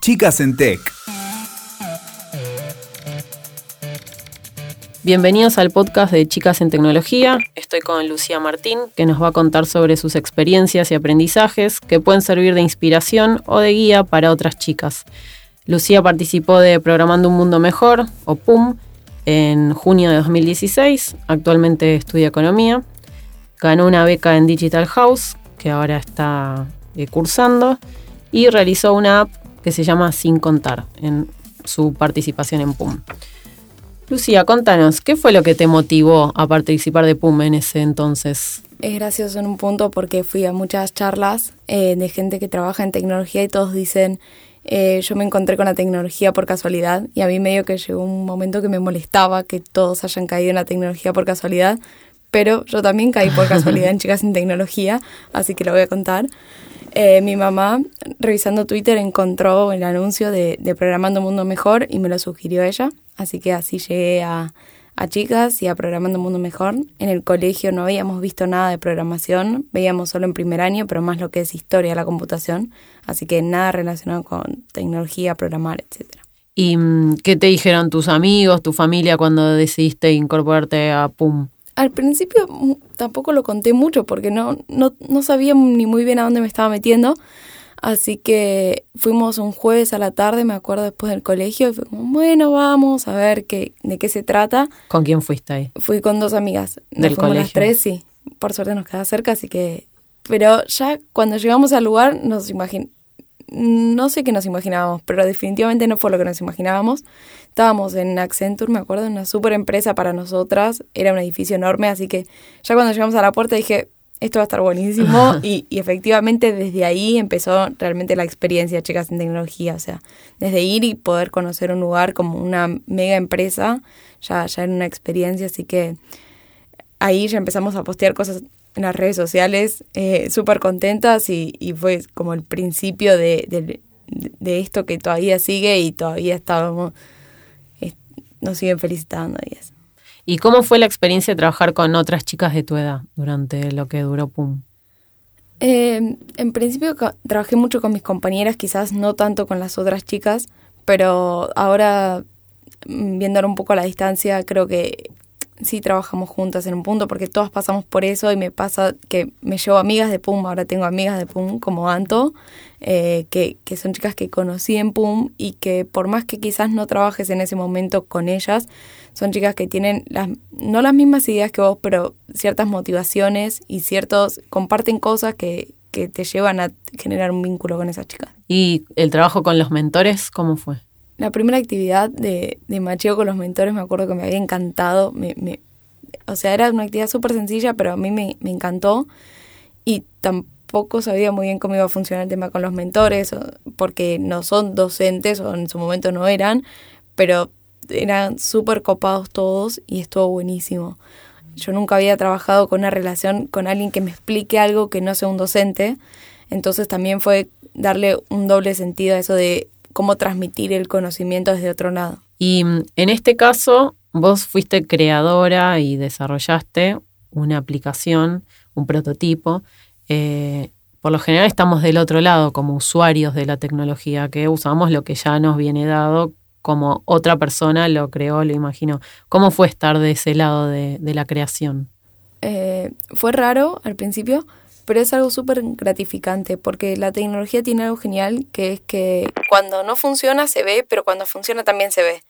Chicas en Tech. Bienvenidos al podcast de Chicas en Tecnología. Estoy con Lucía Martín, que nos va a contar sobre sus experiencias y aprendizajes que pueden servir de inspiración o de guía para otras chicas. Lucía participó de Programando un Mundo Mejor, o PUM, en junio de 2016. Actualmente estudia economía. Ganó una beca en Digital House, que ahora está eh, cursando, y realizó una app que se llama Sin Contar en su participación en PUM. Lucía, contanos, ¿qué fue lo que te motivó a participar de PUM en ese entonces? Es gracioso en un punto porque fui a muchas charlas eh, de gente que trabaja en tecnología y todos dicen, eh, yo me encontré con la tecnología por casualidad y a mí medio que llegó un momento que me molestaba que todos hayan caído en la tecnología por casualidad, pero yo también caí por casualidad en Chicas en Tecnología, así que lo voy a contar. Eh, mi mamá, revisando Twitter, encontró el anuncio de, de Programando Mundo Mejor y me lo sugirió ella, así que así llegué a, a chicas y a Programando Mundo Mejor. En el colegio no habíamos visto nada de programación, veíamos solo en primer año, pero más lo que es historia de la computación, así que nada relacionado con tecnología, programar, etcétera. ¿Y mm, qué te dijeron tus amigos, tu familia cuando decidiste incorporarte a PUM? Al principio mm, tampoco lo conté mucho porque no, no, no sabía ni muy bien a dónde me estaba metiendo. Así que fuimos un jueves a la tarde, me acuerdo después del colegio, y fue como, bueno, vamos a ver qué, de qué se trata. ¿Con quién fuiste ahí? Fui con dos amigas. Nos ¿Del fuimos las colegio? tres, sí. Por suerte nos queda cerca, así que... Pero ya cuando llegamos al lugar nos imagin... No sé qué nos imaginábamos, pero definitivamente no fue lo que nos imaginábamos. Estábamos en Accenture, me acuerdo, una super empresa para nosotras. Era un edificio enorme, así que ya cuando llegamos a la puerta dije, esto va a estar buenísimo. y, y efectivamente desde ahí empezó realmente la experiencia, chicas, en tecnología. O sea, desde ir y poder conocer un lugar como una mega empresa, ya, ya era una experiencia. Así que ahí ya empezamos a postear cosas en las redes sociales, eh, súper contentas y, y fue como el principio de, de, de esto que todavía sigue y todavía estábamos, es- nos siguen felicitando y eso. ¿Y cómo fue la experiencia de trabajar con otras chicas de tu edad durante lo que duró PUM? Eh, en principio trabajé mucho con mis compañeras, quizás no tanto con las otras chicas, pero ahora mm, viéndolo un poco a la distancia, creo que sí trabajamos juntas en un punto porque todas pasamos por eso y me pasa que me llevo amigas de PUM, ahora tengo amigas de PUM como Anto, eh, que, que son chicas que conocí en PUM y que por más que quizás no trabajes en ese momento con ellas, son chicas que tienen las, no las mismas ideas que vos, pero ciertas motivaciones y ciertos, comparten cosas que, que te llevan a generar un vínculo con esas chicas. ¿Y el trabajo con los mentores, cómo fue? La primera actividad de, de macheo con los mentores me acuerdo que me había encantado. Me, me- o sea, era una actividad súper sencilla, pero a mí me, me encantó. Y tampoco sabía muy bien cómo iba a funcionar el tema con los mentores, porque no son docentes, o en su momento no eran, pero eran súper copados todos y estuvo buenísimo. Yo nunca había trabajado con una relación con alguien que me explique algo que no sea un docente, entonces también fue darle un doble sentido a eso de cómo transmitir el conocimiento desde otro lado. Y mm, en este caso, vos fuiste creadora y desarrollaste una aplicación, un prototipo. Eh, por lo general estamos del otro lado como usuarios de la tecnología, que usamos lo que ya nos viene dado como otra persona lo creó, lo imaginó. ¿Cómo fue estar de ese lado de, de la creación? Eh, fue raro al principio, pero es algo súper gratificante porque la tecnología tiene algo genial que es que cuando no funciona se ve, pero cuando funciona también se ve.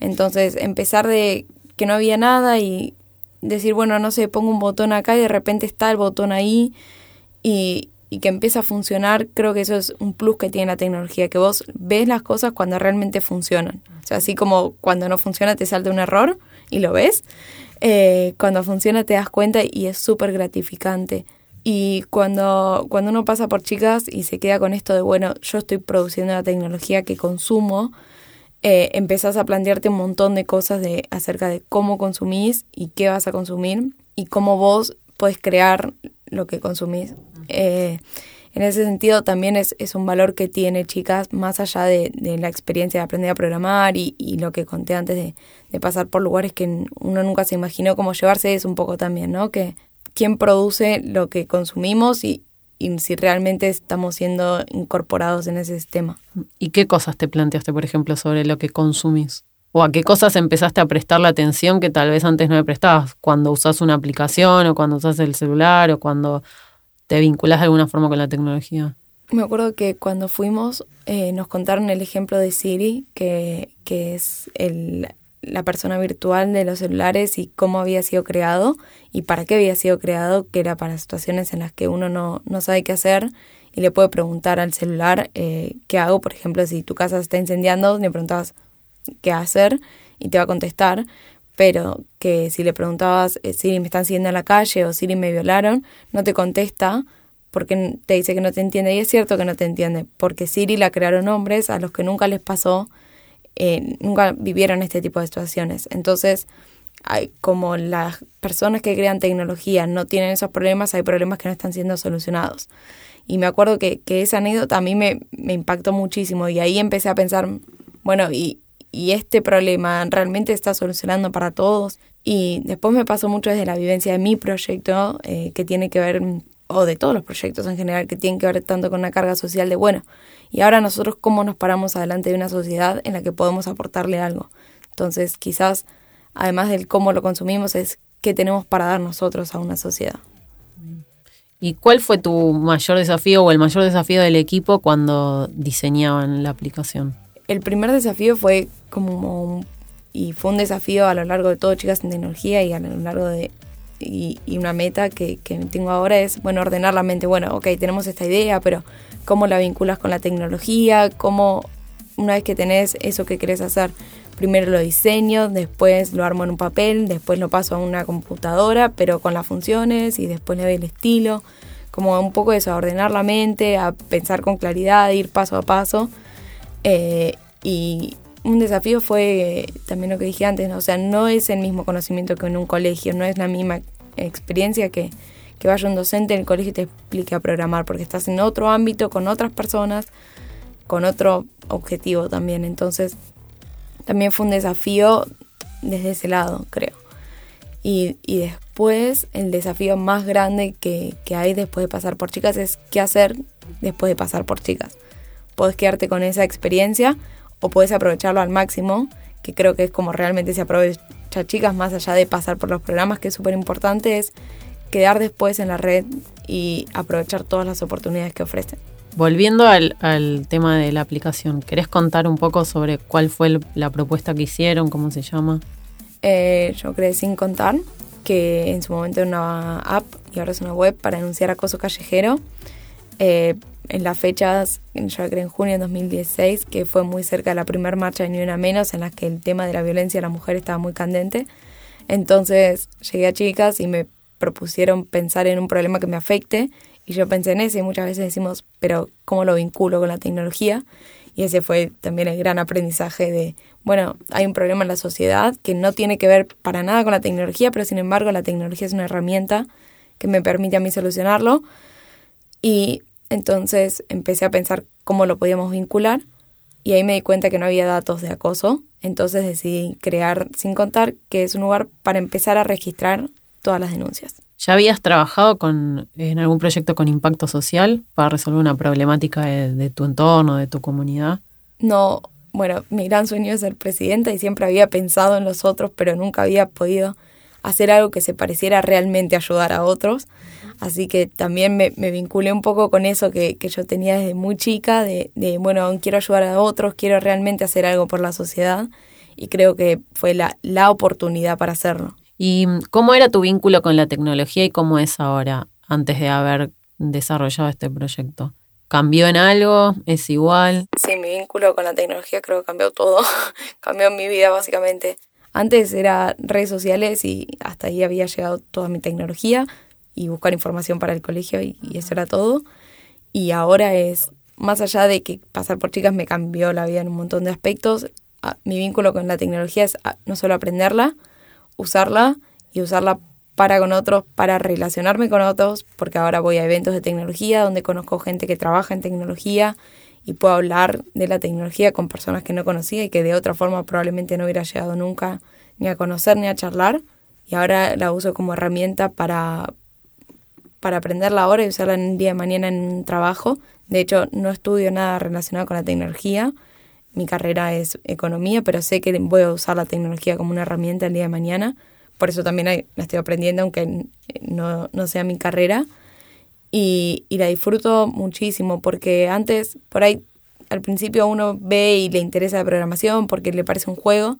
Entonces, empezar de que no había nada y decir, bueno, no sé, pongo un botón acá y de repente está el botón ahí y, y que empieza a funcionar, creo que eso es un plus que tiene la tecnología, que vos ves las cosas cuando realmente funcionan. O sea, así como cuando no funciona te salta un error y lo ves, eh, cuando funciona te das cuenta y es súper gratificante. Y cuando, cuando uno pasa por chicas y se queda con esto de, bueno, yo estoy produciendo la tecnología que consumo, eh, empezás a plantearte un montón de cosas de, acerca de cómo consumís y qué vas a consumir y cómo vos podés crear lo que consumís. Eh, en ese sentido también es, es un valor que tiene chicas más allá de, de la experiencia de aprender a programar y, y lo que conté antes de, de pasar por lugares que uno nunca se imaginó cómo llevarse es un poco también, ¿no? Que quién produce lo que consumimos y, y si realmente estamos siendo incorporados en ese sistema. ¿Y qué cosas te planteaste, por ejemplo, sobre lo que consumís? ¿O a qué cosas empezaste a prestar la atención que tal vez antes no le prestabas? Cuando usas una aplicación o cuando usas el celular o cuando te vinculas de alguna forma con la tecnología. Me acuerdo que cuando fuimos eh, nos contaron el ejemplo de Siri, que, que es el, la persona virtual de los celulares y cómo había sido creado y para qué había sido creado, que era para situaciones en las que uno no, no sabe qué hacer y le puede preguntar al celular eh, qué hago. Por ejemplo, si tu casa está incendiando, le preguntabas qué hacer y te va a contestar. Pero que si le preguntabas, eh, Siri me están siguiendo en la calle o Siri me violaron, no te contesta porque te dice que no te entiende. Y es cierto que no te entiende, porque Siri la crearon hombres a los que nunca les pasó eh, nunca vivieron este tipo de situaciones. Entonces, como las personas que crean tecnología no tienen esos problemas, hay problemas que no están siendo solucionados. Y me acuerdo que, que esa anécdota a me, me, impactó muchísimo y ahí empecé a pensar, bueno, y, y este problema realmente está solucionando para todos. Y después me pasó mucho desde la vivencia de mi proyecto, eh, que tiene que ver, o de todos los proyectos en general, que tienen que ver tanto con una carga social de, bueno, y ahora nosotros cómo nos paramos adelante de una sociedad en la que podemos aportarle algo. Entonces, quizás, además del cómo lo consumimos, es qué tenemos para dar nosotros a una sociedad. ¿Y cuál fue tu mayor desafío o el mayor desafío del equipo cuando diseñaban la aplicación? El primer desafío fue como y fue un desafío a lo largo de todo Chicas en Tecnología y a lo largo de y, y una meta que, que, tengo ahora es bueno ordenar la mente bueno ok tenemos esta idea pero cómo la vinculas con la tecnología, cómo una vez que tenés eso que querés hacer, primero lo diseño, después lo armo en un papel, después lo paso a una computadora, pero con las funciones y después le doy el estilo, como un poco eso, a ordenar la mente, a pensar con claridad, ir paso a paso. Eh, y un desafío fue también lo que dije antes, o sea, no es el mismo conocimiento que en un colegio, no es la misma experiencia que que vaya un docente en el colegio y te explique a programar, porque estás en otro ámbito, con otras personas, con otro objetivo también. Entonces, también fue un desafío desde ese lado, creo. Y, y después, el desafío más grande que, que hay después de pasar por chicas es qué hacer después de pasar por chicas. Puedes quedarte con esa experiencia o puedes aprovecharlo al máximo, que creo que es como realmente se aprovecha chicas, más allá de pasar por los programas, que es súper importante, es quedar después en la red y aprovechar todas las oportunidades que ofrecen. Volviendo al, tema de la aplicación, ¿querés contar un poco sobre cuál fue la propuesta que hicieron, cómo se llama? Eh, yo creé Sin Contar, que en su momento era una app y ahora es una web para denunciar acoso callejero. Eh, en las fechas, yo la creé en junio de 2016, que fue muy cerca de la primera marcha de Ni Una Menos, en la que el tema de la violencia a la mujer estaba muy candente. Entonces llegué a chicas y me propusieron pensar en un problema que me afecte y yo pensé en ese y muchas veces decimos, pero ¿cómo lo vinculo con la tecnología? Y ese fue también el gran aprendizaje de, bueno, hay un problema en la sociedad que no tiene que ver para nada con la tecnología, pero sin embargo la tecnología es una herramienta que me permite a mí solucionarlo. Y entonces empecé a pensar cómo lo podíamos vincular y ahí me di cuenta que no había datos de acoso. Entonces decidí crear Sin Contar, que es un lugar para empezar a registrar todas las denuncias. ¿Ya habías trabajado con, en algún proyecto con impacto social para resolver una problemática de, tu entorno, de tu comunidad? No, bueno, mi gran sueño es ser presidenta y siempre había pensado en los otros, pero nunca había podido hacer algo que se pareciera realmente ayudar a otros. Así que también me, vinculé un poco con eso que, yo tenía desde muy chica, de, de, bueno, quiero ayudar a otros, quiero realmente hacer algo por la sociedad y creo que fue la, la oportunidad para hacerlo. ¿Y cómo era tu vínculo con la tecnología y cómo es ahora, antes de haber desarrollado este proyecto? ¿Cambió en algo? ¿Es igual? Sí, mi vínculo con la tecnología creo que cambió todo. cambió mi vida básicamente. Antes era redes sociales y hasta ahí había llegado toda mi tecnología y buscar información para el colegio y, eso era todo. Y ahora es, más allá de que pasar por chicas me cambió la vida en un montón de aspectos, mi vínculo con la tecnología es no solo aprenderla, usarla y usarla para con otros, para relacionarme con otros, porque ahora voy a eventos de tecnología donde conozco gente que trabaja en tecnología y puedo hablar de la tecnología con personas que no conocía y que de otra forma probablemente no hubiera llegado nunca ni a conocer ni a charlar. Y ahora la uso como herramienta para, para aprenderla ahora y usarla en el día de mañana en un trabajo. De hecho, no estudio nada relacionado con la tecnología. Mi carrera es economía, pero sé que voy a usar la tecnología como una herramienta el día de mañana. Por eso también la estoy aprendiendo, aunque no, no sea mi carrera. Y, y la disfruto muchísimo, porque antes, por ahí, al principio uno ve y le interesa la programación porque le parece un juego,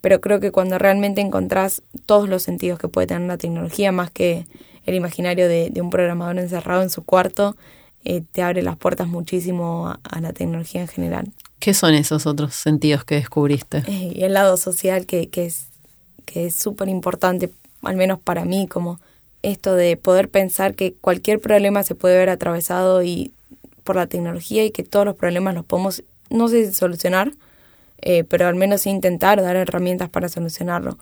pero creo que cuando realmente encontrás todos los sentidos que puede tener la tecnología, más que el imaginario de, un programador encerrado en su cuarto, eh, te abre las puertas muchísimo a, la tecnología en general. ¿Qué son esos otros sentidos que descubriste? Eh, y el lado social que, que es que es súper importante, al menos para mí, como esto de poder pensar que cualquier problema se puede ver atravesado y por la tecnología y que todos los problemas los podemos, no sé si solucionar, eh, pero al menos intentar dar herramientas para solucionarlo.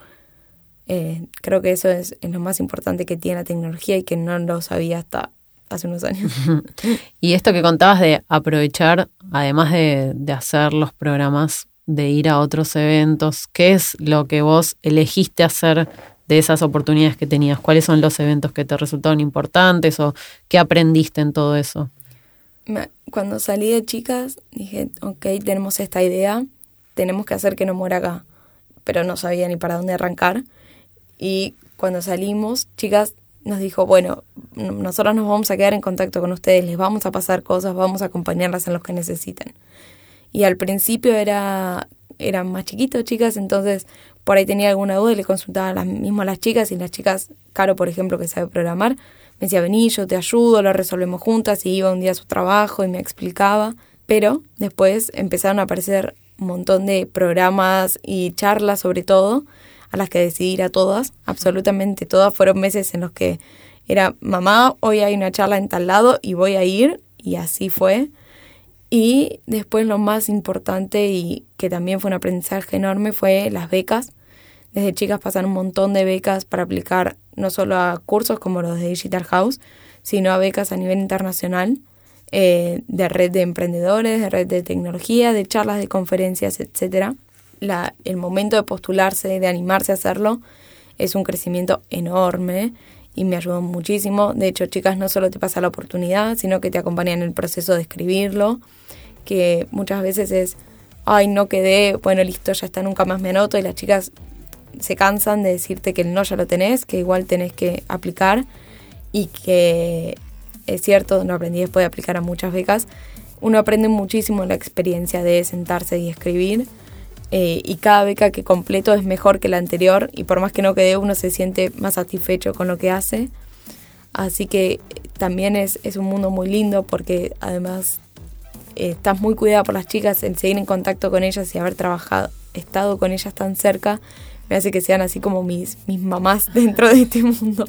Eh, creo que eso es, lo más importante que tiene la tecnología y que no lo sabía hasta hace unos años. y esto que contabas de aprovechar, además de, de hacer los programas, de ir a otros eventos, ¿qué es lo que vos elegiste hacer de esas oportunidades que tenías? ¿Cuáles son los eventos que te resultaron importantes o qué aprendiste en todo eso? Cuando salí de chicas dije, ok, tenemos esta idea, tenemos que hacer que no muera acá, pero no sabía ni para dónde arrancar. Y cuando salimos, chicas nos dijo, bueno, nosotros nos vamos a quedar en contacto con ustedes, les vamos a pasar cosas, vamos a acompañarlas en los que necesiten. Y al principio era eran más chiquitos, chicas, entonces por ahí tenía alguna duda y le consultaba a las, mismo a las chicas y las chicas, Caro por ejemplo que sabe programar, me decía, vení, yo te ayudo, lo resolvemos juntas y iba un día a su trabajo y me explicaba. Pero después empezaron a aparecer un montón de programas y charlas sobre todo, a las que decidí ir a todas, absolutamente todas. Fueron meses en los que era, mamá, hoy hay una charla en tal lado y voy a ir, y así fue. Y después lo más importante y que también fue un aprendizaje enorme fue las becas. Desde chicas pasan un montón de becas para aplicar no solo a cursos como los de Digital House, sino a becas a nivel internacional eh, de red de emprendedores, de red de tecnología, de charlas, de conferencias, etc. El momento de postularse, de animarse a hacerlo, es un crecimiento enorme y me ayudó muchísimo. De hecho, chicas, no solo te pasa la oportunidad, sino que te acompañan en el proceso de escribirlo, que muchas veces es, ay, no quedé, bueno, listo, ya está, nunca más me anoto, y las chicas se cansan de decirte que no ya lo tenés, que igual tenés que aplicar y que es cierto, no aprendí después de aplicar a muchas becas, uno aprende muchísimo la experiencia de sentarse y escribir eh, y cada beca que completo es mejor que la anterior y por más que no quede uno se siente más satisfecho con lo que hace. Así que eh, también es, es un mundo muy lindo porque además eh, estás muy cuidada por las chicas, el seguir en contacto con ellas y haber trabajado, estado con ellas tan cerca, me hace que sean así como mis, mis mamás dentro de este mundo.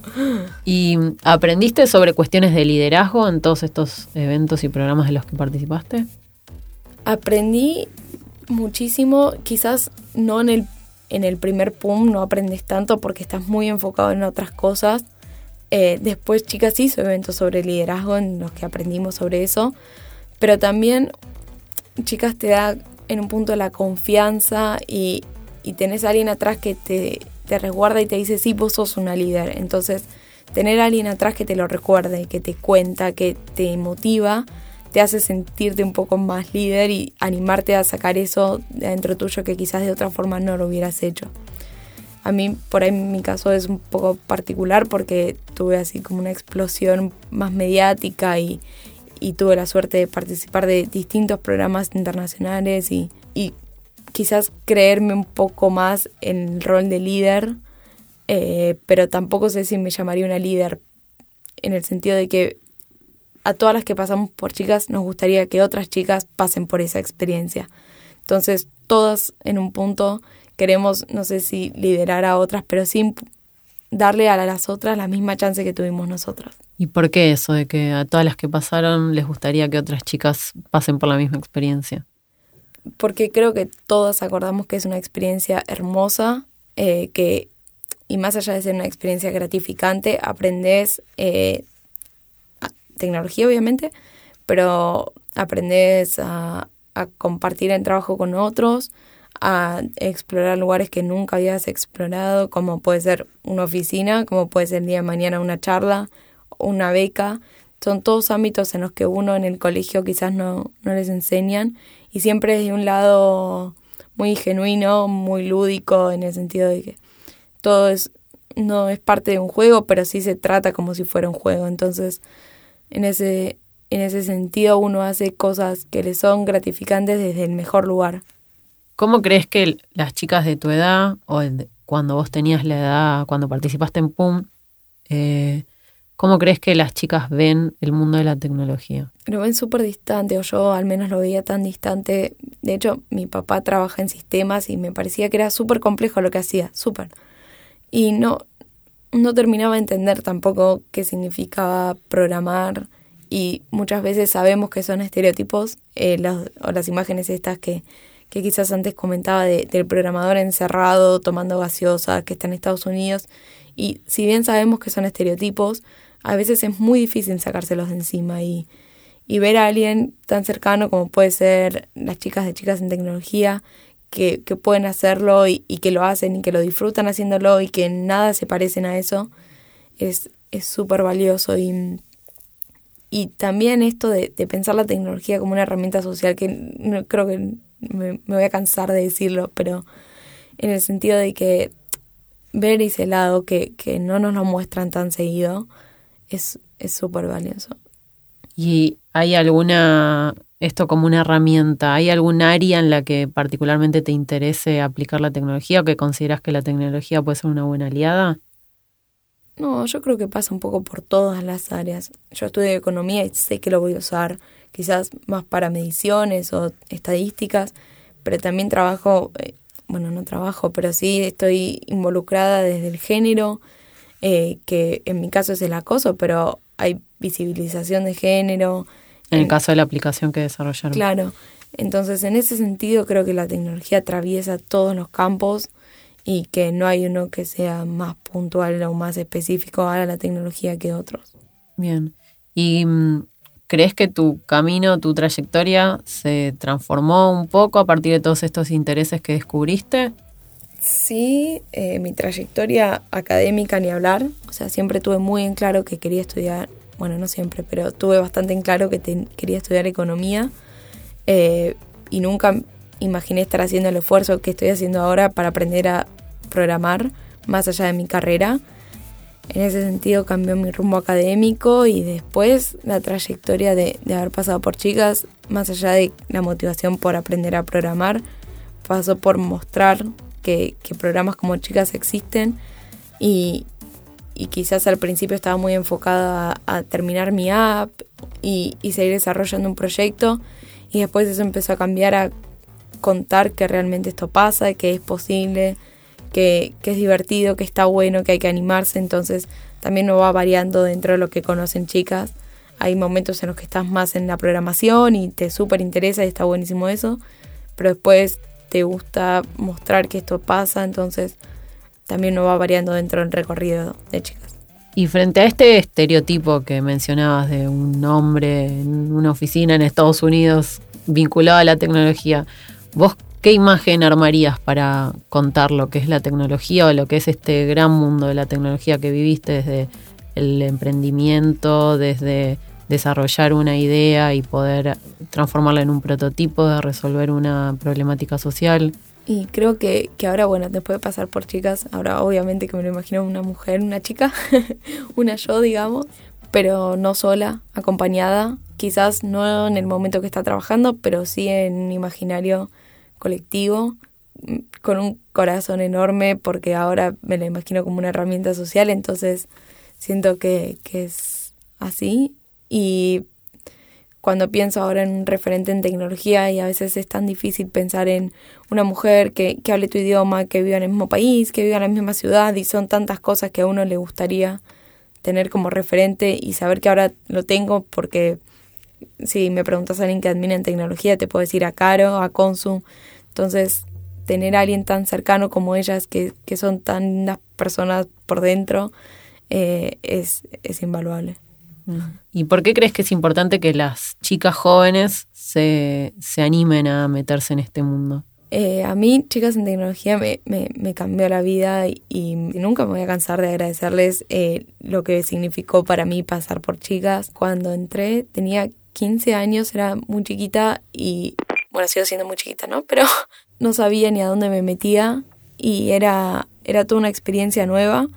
¿Y aprendiste sobre cuestiones de liderazgo en todos estos eventos y programas de los que participaste? Aprendí muchísimo, quizás no en el, en el primer PUM, no aprendes tanto porque estás muy enfocado en otras cosas. Eh, después, chicas, hizo eventos sobre liderazgo en los que aprendimos sobre eso, pero también, chicas, te da en un punto la confianza y, y tenés a alguien atrás que te, te resguarda y te dice, sí, vos sos una líder. Entonces, tener a alguien atrás que te lo recuerde, que te cuenta, que te motiva, te hace sentirte un poco más líder y animarte a sacar eso de dentro tuyo que quizás de otra forma no lo hubieras hecho. A mí, por ahí mi caso es un poco particular porque tuve así como una explosión más mediática y, tuve la suerte de participar de distintos programas internacionales y, y quizás creerme un poco más en el rol de líder, eh, pero tampoco sé si me llamaría una líder en el sentido de que a todas las que pasamos por chicas nos gustaría que otras chicas pasen por esa experiencia. Entonces, todas en un punto queremos, no sé si liderar a otras, pero sin darle a las otras la misma chance que tuvimos nosotras. ¿Y por qué eso de que a todas las que pasaron les gustaría que otras chicas pasen por la misma experiencia? porque creo que todos acordamos que es una experiencia hermosa, eh, que, y más allá de ser una experiencia gratificante, aprendes eh, tecnología, obviamente, pero aprendes a, compartir el trabajo con otros, a explorar lugares que nunca habías explorado, como puede ser una oficina, como puede ser el día de mañana una charla una beca. Son todos ámbitos en los que uno en el colegio quizás no, no les enseñan y siempre es de un lado muy genuino, muy lúdico, en el sentido de que todo es, no es parte de un juego, pero sí se trata como si fuera un juego. Entonces, en ese, en ese sentido uno hace cosas que le son gratificantes desde el mejor lugar. ¿Cómo crees que las chicas de tu edad, o cuando vos tenías la edad, cuando participaste en PUM, eh, ¿cómo crees que las chicas ven el mundo de la tecnología? Lo ven súper distante, o yo al menos lo veía tan distante. De hecho, mi papá trabaja en sistemas y me parecía que era súper complejo lo que hacía, súper. Y no, no terminaba de entender tampoco qué significaba programar y muchas veces sabemos que son estereotipos eh, o las imágenes estas que, que quizás antes comentaba del programador encerrado tomando gaseosa que está en Estados Unidos y si bien sabemos que son estereotipos a veces es muy difícil sacárselos de encima y, y ver a alguien tan cercano como puede ser las chicas de chicas en tecnología que, que pueden hacerlo y, y, que lo hacen y que lo disfrutan haciéndolo y que nada se parecen a eso, es súper valioso. Y, y también esto de, de, pensar la tecnología como una herramienta social, que no, creo que me, voy a cansar de decirlo, pero en el sentido de que ver ese lado que, que no nos lo muestran tan seguido es súper valioso. ¿Y hay alguna esto como una herramienta? ¿Hay algún área en la que particularmente te interese aplicar la tecnología o que consideras que la tecnología puede ser una buena aliada? No, yo creo que pasa un poco por todas las áreas. Yo estudio economía y sé que lo voy a usar quizás más para mediciones o estadísticas, pero también trabajo, eh, bueno, no trabajo, pero sí estoy involucrada desde el género, eh, que en mi caso es el acoso, pero hay visibilización de género, en el caso de la aplicación que desarrollaron. Claro. Entonces, en ese sentido, creo que la tecnología atraviesa todos los campos y que no hay uno que sea más puntual o más específico a la tecnología que otros. Bien. ¿Y mm, crees que tu camino, tu trayectoria se transformó un poco a partir de todos estos intereses que descubriste? Sí, eh, mi trayectoria académica ni hablar. O sea, siempre tuve muy en claro que quería estudiar bueno, no siempre, pero tuve bastante en claro que quería estudiar economía eh, y nunca imaginé estar haciendo el esfuerzo que estoy haciendo ahora para aprender a programar más allá de mi carrera. En ese sentido cambió mi rumbo académico y después la trayectoria de, haber pasado por chicas, más allá de la motivación por aprender a programar, pasó por mostrar que, que programas como chicas existen y, y quizás al principio estaba muy enfocada a, terminar mi app y, seguir desarrollando un proyecto y después eso empezó a cambiar a contar que realmente esto pasa, que es posible, que, es divertido, que está bueno, que hay que animarse, entonces también lo va variando dentro de lo que conocen chicas. Hay momentos en los que estás más en la programación y te súper interesa y está buenísimo eso, pero después te gusta mostrar que esto pasa, entonces también no va variando dentro del recorrido de chicas. Y frente a este estereotipo que mencionabas de un hombre en una oficina en Estados Unidos vinculado a la tecnología, ¿vos qué imagen armarías para contar lo que es la tecnología o lo que es este gran mundo de la tecnología que viviste desde el emprendimiento, desde desarrollar una idea y poder transformarla en un prototipo de resolver una problemática social? Y creo que, que ahora, bueno, después de pasar por chicas, ahora obviamente que me lo imagino una mujer, una chica, una yo, digamos, pero no sola, acompañada, quizás no en el momento que está trabajando, pero sí en un imaginario colectivo, mm, con un corazón enorme, porque ahora me la imagino como una herramienta social, entonces siento que, que es así. Y cuando pienso ahora en un referente en tecnología y a veces es tan difícil pensar en una mujer que, que hable tu idioma, que viva en el mismo país, que viva en la misma ciudad y son tantas cosas que a uno le gustaría tener como referente y saber que ahora lo tengo porque si me preguntas a alguien que admira en tecnología te puedo decir a Caro, a Consum, entonces tener a alguien tan cercano como ellas que, que son tan personas por dentro eh, es, es invaluable. ¿Y por qué crees que es importante que las chicas jóvenes se, se animen a meterse en este mundo? Eh, a mí, chicas en tecnología, me, me, cambió la vida y, nunca me voy a cansar de agradecerles eh, lo que significó para mí pasar por chicas. Cuando entré tenía 15 años, era muy chiquita y, bueno, sigo siendo muy chiquita, ¿no? Pero no sabía ni a dónde me metía y era, era toda una experiencia nueva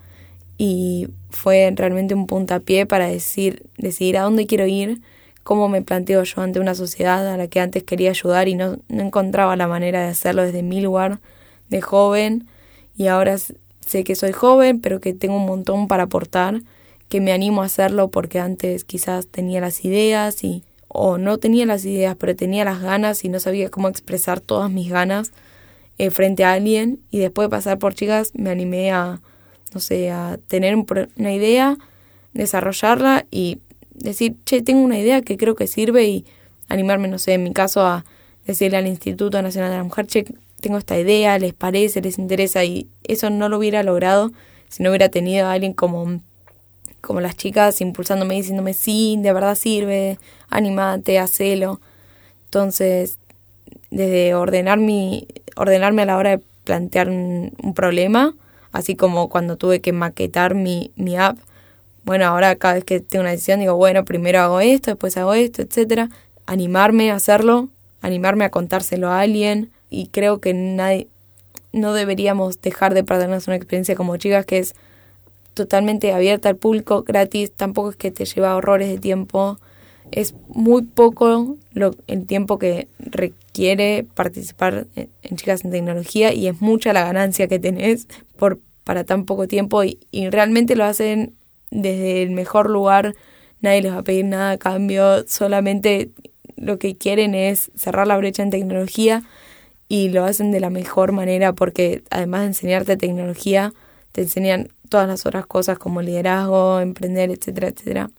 y fue realmente un puntapié para decir, decidir a dónde quiero ir cómo me planteo yo ante una sociedad a la que antes quería ayudar y no, encontraba la manera de hacerlo desde mi lugar de joven. Y ahora sé que soy joven pero que tengo un montón para aportar, que me animo a hacerlo porque antes quizás tenía las ideas y o no tenía las ideas pero tenía las ganas y no sabía cómo expresar todas mis ganas eh, frente a alguien. Y después de pasar por chicas me animé a no sé a tener una idea desarrollarla y decir, che, tengo una idea que creo que sirve y animarme, no sé, en mi caso a decirle al Instituto Nacional de la Mujer, che, tengo esta idea, les parece, les interesa y eso no lo hubiera logrado si no hubiera tenido a alguien como, como las chicas impulsándome, diciéndome, sí, de verdad sirve, animate, hacelo. Entonces, desde ordenar mi, ordenarme a la hora de plantear un, un problema, así como cuando tuve que maquetar mi, mi app, bueno, ahora cada vez que tengo una decisión digo, bueno, primero hago esto, después hago esto, etcétera. Animarme a hacerlo, animarme a contárselo a alguien. Y creo que nadie, no deberíamos dejar de perdernos una experiencia como chicas que es totalmente abierta al público, gratis, tampoco es que te lleva horrores de tiempo, es muy poco lo, el tiempo que requiere participar en, Chicas en Tecnología y es mucha la ganancia que tenés por, para tan poco tiempo y, y realmente lo hacen desde el mejor lugar, nadie les va a pedir nada a cambio, solamente lo que quieren es cerrar la brecha en tecnología y lo hacen de la mejor manera porque además de enseñarte tecnología, te enseñan todas las otras cosas como liderazgo, emprender, etcétera, etcétera.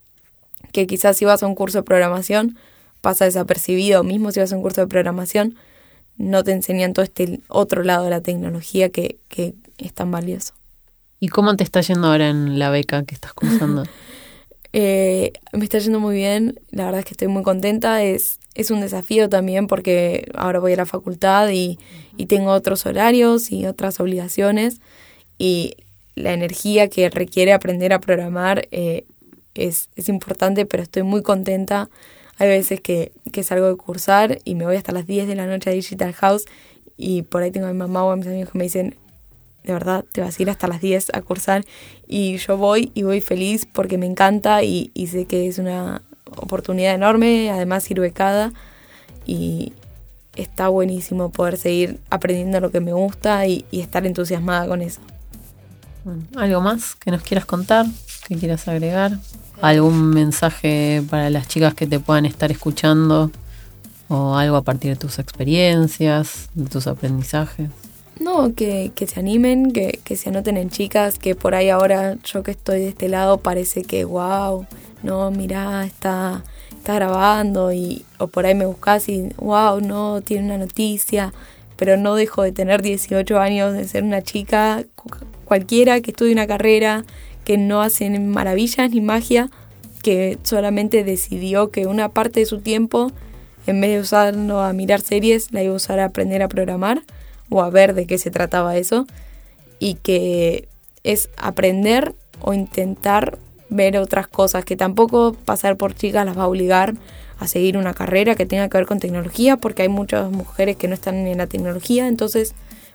Que quizás si vas a un curso de programación pasa desapercibido, mismo si vas a un curso de programación, no te enseñan todo este otro lado de la tecnología que, que es tan valioso. ¿Y cómo te está yendo ahora en la beca que estás cursando? eh, me está yendo muy bien, la verdad es que estoy muy contenta, es, es un desafío también porque ahora voy a la facultad y, y tengo otros horarios y otras obligaciones y la energía que requiere aprender a programar eh, es, es importante, pero estoy muy contenta. Hay veces que, que salgo de cursar y me voy hasta las 10 de la noche a Digital House y por ahí tengo a mi mamá o a mis amigos que me dicen, de verdad, te vas a ir hasta las 10 a cursar y yo voy y voy feliz porque me encanta y, sé que es una oportunidad enorme, además ir becada y está buenísimo poder seguir aprendiendo lo que me gusta y, estar entusiasmada con eso. ¿Algo más que nos quieras contar, que quieras agregar? ¿Algún mensaje para las chicas que te puedan estar escuchando? ¿O algo a partir de tus experiencias, de tus aprendizajes? No, que, que se animen, que, que, se anoten en chicas, que por ahí ahora yo que estoy de este lado parece que, wow, no, mira, está, está grabando y, o por ahí me buscas y, wow, no, tiene una noticia, pero no dejo de tener 18 años, de ser una chica cualquiera que estudie una carrera, que no hacen maravillas ni magia, que solamente decidió que una parte de su tiempo, en vez de usarlo a mirar series, la iba a usar a aprender a programar o a ver de qué se trataba eso. Y que es aprender o intentar ver otras cosas, que tampoco pasar por chicas las va a obligar a seguir una carrera que tenga que ver con tecnología, porque hay muchas mujeres que no están en la tecnología, entonces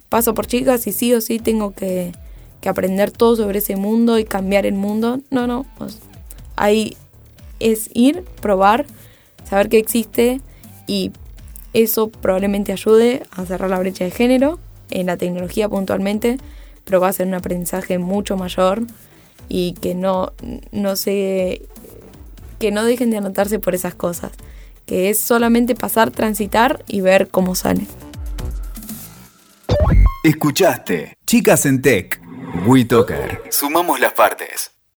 paso por chicas y sí o sí tengo que, que aprender todo sobre ese mundo y cambiar el mundo. No, no, pues ahí es ir, probar, saber que existe y eso probablemente ayude a cerrar la brecha de género en la tecnología puntualmente, pero va a ser un aprendizaje mucho mayor y que no, no se que no dejen de anotarse por esas cosas, que es solamente pasar, transitar y ver cómo sale. Escuchaste Chicas en Tech, WeToker. Sumamos las partes.